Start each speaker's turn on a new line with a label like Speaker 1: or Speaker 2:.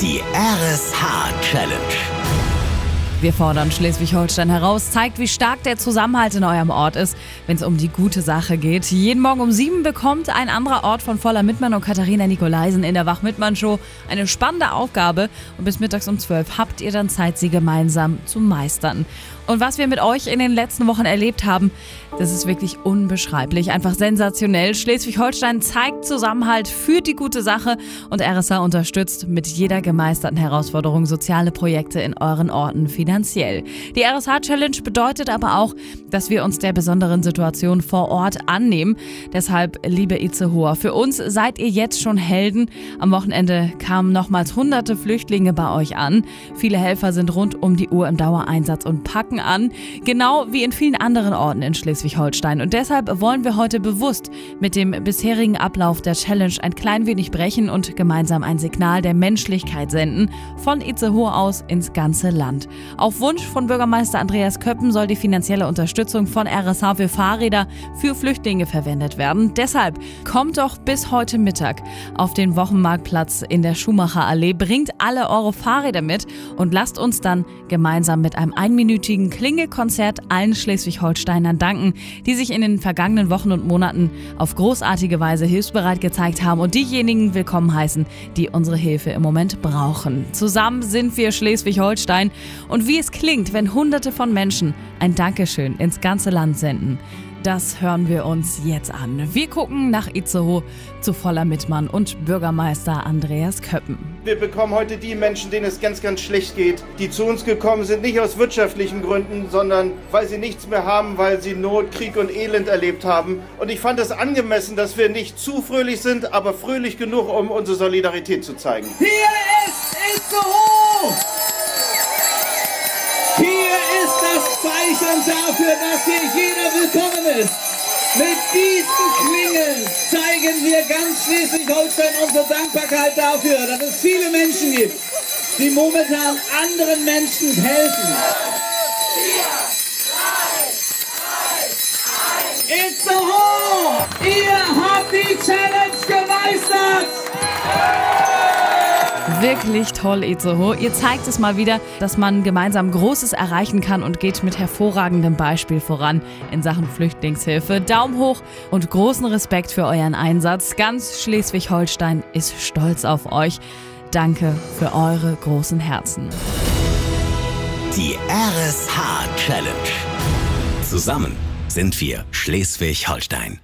Speaker 1: Die RSH-Challenge.
Speaker 2: Wir fordern Schleswig-Holstein heraus, zeigt, wie stark der Zusammenhalt in eurem Ort ist, wenn es um die gute Sache geht. Jeden Morgen um sieben bekommt ein anderer Ort von Voller Mittmann und Katharina Nikolaisen in der Wach-Mittmann-Show eine spannende Aufgabe. Und bis mittags um zwölf habt ihr dann Zeit, sie gemeinsam zu meistern. Und was wir mit euch in den letzten Wochen erlebt haben, das ist wirklich unbeschreiblich, einfach sensationell. Schleswig-Holstein zeigt Zusammenhalt für die gute Sache und RSA unterstützt mit jeder gemeisterten Herausforderung soziale Projekte in euren Orten finanziell. Die RSH-Challenge bedeutet aber auch, dass wir uns der besonderen Situation vor Ort annehmen. Deshalb, liebe Itzehoer, für uns seid ihr jetzt schon Helden. Am Wochenende kamen nochmals hunderte Flüchtlinge bei euch an. Viele Helfer sind rund um die Uhr im Dauereinsatz und packen an, genau wie in vielen anderen Orten in Schleswig-Holstein. Und deshalb wollen wir heute bewusst mit dem bisherigen Ablauf der Challenge ein klein wenig brechen und gemeinsam ein Signal der Menschlichkeit senden, von Itzehoe aus ins ganze Land. Auf Wunsch von Bürgermeister Andreas Köppen soll die finanzielle Unterstützung von RSH für Fahrräder für Flüchtlinge verwendet werden. Deshalb kommt doch bis heute Mittag auf den Wochenmarktplatz in der Schumacher Allee, bringt alle eure Fahrräder mit und lasst uns dann gemeinsam mit einem einminütigen Klingelkonzert allen Schleswig-Holsteinern danken, die sich in den vergangenen Wochen und Monaten auf großartige Weise hilfsbereit gezeigt haben und diejenigen willkommen heißen, die unsere Hilfe im Moment brauchen. Zusammen sind wir Schleswig-Holstein und wie es klingt, wenn Hunderte von Menschen ein Dankeschön ins ganze Land senden. Das hören wir uns jetzt an. Wir gucken nach Itzehoe zu Voller Mittmann und Bürgermeister Andreas Köppen.
Speaker 3: Wir bekommen heute die Menschen, denen es ganz, ganz schlecht geht, die zu uns gekommen sind, nicht aus wirtschaftlichen Gründen, sondern weil sie nichts mehr haben, weil sie Not, Krieg und Elend erlebt haben. Und ich fand es angemessen, dass wir nicht zu fröhlich sind, aber fröhlich genug, um unsere Solidarität zu zeigen.
Speaker 4: Hier ist Itzehoe! Zeichen dafür, dass hier jeder willkommen ist. Mit diesen Klingeln zeigen wir ganz Schleswig-Holstein unsere Dankbarkeit dafür, dass es viele Menschen gibt, die momentan anderen Menschen helfen. Itzehoe!
Speaker 2: Wirklich toll, Itzehoe. Ihr zeigt es mal wieder, dass man gemeinsam Großes erreichen kann und geht mit hervorragendem Beispiel voran in Sachen Flüchtlingshilfe. Daumen hoch und großen Respekt für euren Einsatz. Ganz Schleswig-Holstein ist stolz auf euch. Danke für eure großen Herzen.
Speaker 1: Die RSH-Challenge. Zusammen sind wir Schleswig-Holstein.